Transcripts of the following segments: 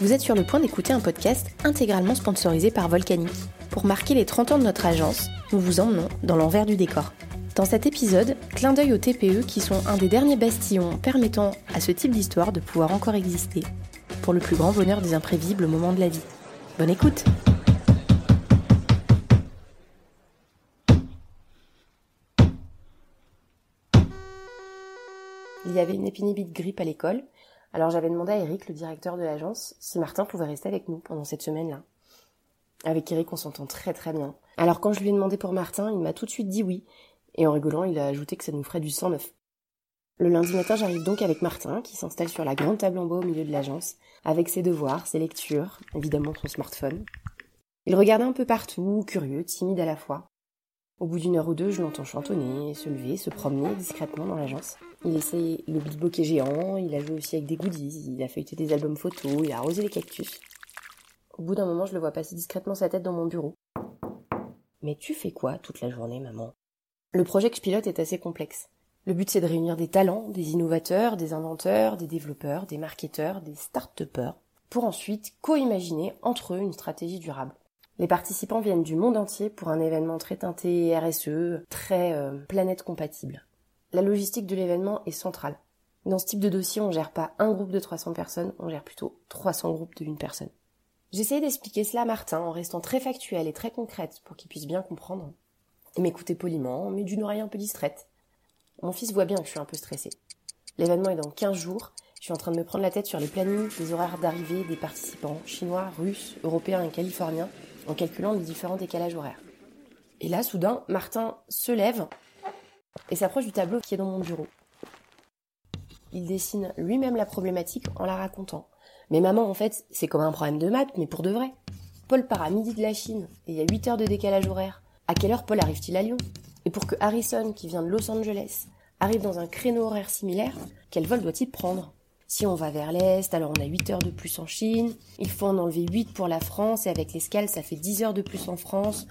Vous êtes sur le point d'écouter un podcast intégralement sponsorisé par Volcanic. Pour marquer les 30 ans de notre agence, nous vous emmenons dans l'envers du décor. Dans cet épisode, clin d'œil aux TPE qui sont un des derniers bastillons permettant à ce type d'histoire de pouvoir encore exister, pour le plus grand bonheur des imprévisibles moments de la vie. Bonne écoute Il y avait une épidémie de grippe à l'école, alors j'avais demandé à Eric, le directeur de l'agence, si Martin pouvait rester avec nous pendant cette semaine-là. Avec Eric, on s'entend très très bien. Alors quand je lui ai demandé pour Martin, il m'a tout de suite dit oui, et en rigolant, il a ajouté que ça nous ferait du 109. Le lundi matin, j'arrive donc avec Martin, qui s'installe sur la grande table en bois au milieu de l'agence, avec ses devoirs, ses lectures, évidemment son smartphone. Il regardait un peu partout, curieux, timide à la fois. Au bout d'une heure ou deux, je l'entends chantonner, se lever, se promener discrètement dans l'agence. Il essaye le beatbox géant, il a joué aussi avec des goodies, il a feuilleté des albums photos, il a arrosé les cactus. Au bout d'un moment, je le vois passer discrètement sa tête dans mon bureau. Mais tu fais quoi toute la journée, maman? Le projet que je pilote est assez complexe. Le but, c'est de réunir des talents, des innovateurs, des inventeurs, des développeurs, des marketeurs, des start-upers, pour ensuite co-imaginer entre eux une stratégie durable. Les participants viennent du monde entier pour un événement très teinté RSE, très euh, planète compatible. La logistique de l'événement est centrale. Dans ce type de dossier, on gère pas un groupe de 300 personnes, on gère plutôt 300 groupes de une personne. J'essayais d'expliquer cela à Martin en restant très factuelle et très concrète pour qu'il puisse bien comprendre. Il m'écoutait poliment, mais d'une oreille un peu distraite. Mon fils voit bien que je suis un peu stressée. L'événement est dans 15 jours, je suis en train de me prendre la tête sur les plannings, les horaires d'arrivée des participants chinois, russes, européens et californiens, en calculant les différents décalages horaires. Et là, soudain, Martin se lève et s'approche du tableau qui est dans mon bureau. Il dessine lui-même la problématique en la racontant. Mais maman, en fait, c'est comme un problème de maths, mais pour de vrai. Paul part à midi de la Chine et il y a 8 heures de décalage horaire. À quelle heure Paul arrive-t-il à Lyon? Et pour que Harrison, qui vient de Los Angeles, arrive dans un créneau horaire similaire, quel vol doit-il prendre? Si on va vers l'Est, alors on a 8 heures de plus en Chine. Il faut en enlever 8 pour la France et avec l'escale, ça fait 10 heures de plus en France.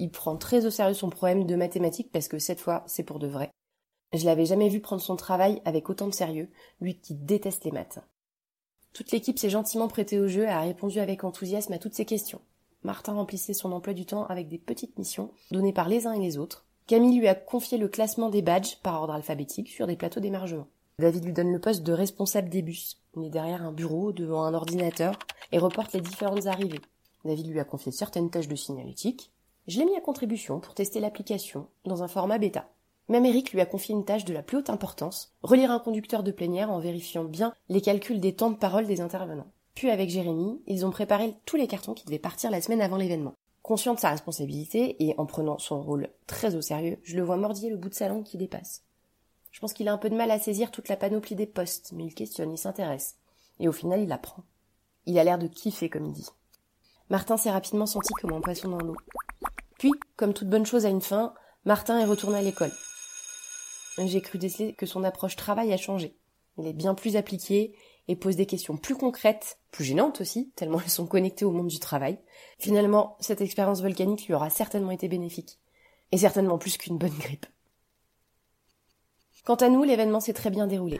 Il prend très au sérieux son problème de mathématiques parce que cette fois, c'est pour de vrai. Je l'avais jamais vu prendre son travail avec autant de sérieux, lui qui déteste les maths. Toute l'équipe s'est gentiment prêtée au jeu et a répondu avec enthousiasme à toutes ces questions. Martin remplissait son emploi du temps avec des petites missions données par les uns et les autres. Camille lui a confié le classement des badges par ordre alphabétique sur des plateaux d'émargement. David lui donne le poste de responsable des bus. Il est derrière un bureau, devant un ordinateur, et reporte les différentes arrivées. David lui a confié certaines tâches de signalétique. Je l'ai mis à contribution pour tester l'application, dans un format bêta. Même Eric lui a confié une tâche de la plus haute importance, relire un conducteur de plénière en vérifiant bien les calculs des temps de parole des intervenants. Puis avec Jérémy, ils ont préparé tous les cartons qui devaient partir la semaine avant l'événement. Conscient de sa responsabilité et en prenant son rôle très au sérieux, je le vois mordiller le bout de sa langue qui dépasse. Je pense qu'il a un peu de mal à saisir toute la panoplie des postes, mais il questionne, il s'intéresse. Et au final, il apprend. Il a l'air de kiffer, comme il dit. Martin s'est rapidement senti comme un poisson dans l'eau. Puis, comme toute bonne chose a une fin, Martin est retourné à l'école. J'ai cru déceler que son approche travail a changé. Il est bien plus appliqué et pose des questions plus concrètes, plus gênantes aussi, tellement elles sont connectées au monde du travail. Finalement, cette expérience volcanique lui aura certainement été bénéfique. Et certainement plus qu'une bonne grippe. Quant à nous, l'événement s'est très bien déroulé.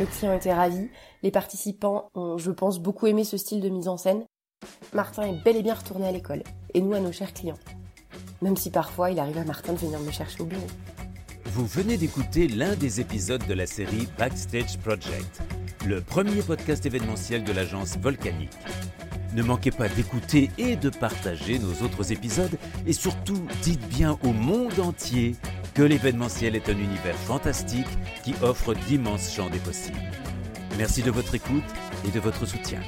Le client était ravi, les participants ont, je pense, beaucoup aimé ce style de mise en scène. Martin est bel et bien retourné à l'école, et nous à nos chers clients. Même si parfois il arrive à Martin de venir me chercher au bureau. Vous venez d'écouter l'un des épisodes de la série Backstage Project, le premier podcast événementiel de l'agence Volcanique. Ne manquez pas d'écouter et de partager nos autres épisodes et surtout dites bien au monde entier que l'événementiel est un univers fantastique qui offre d'immenses champs des possibles. Merci de votre écoute et de votre soutien.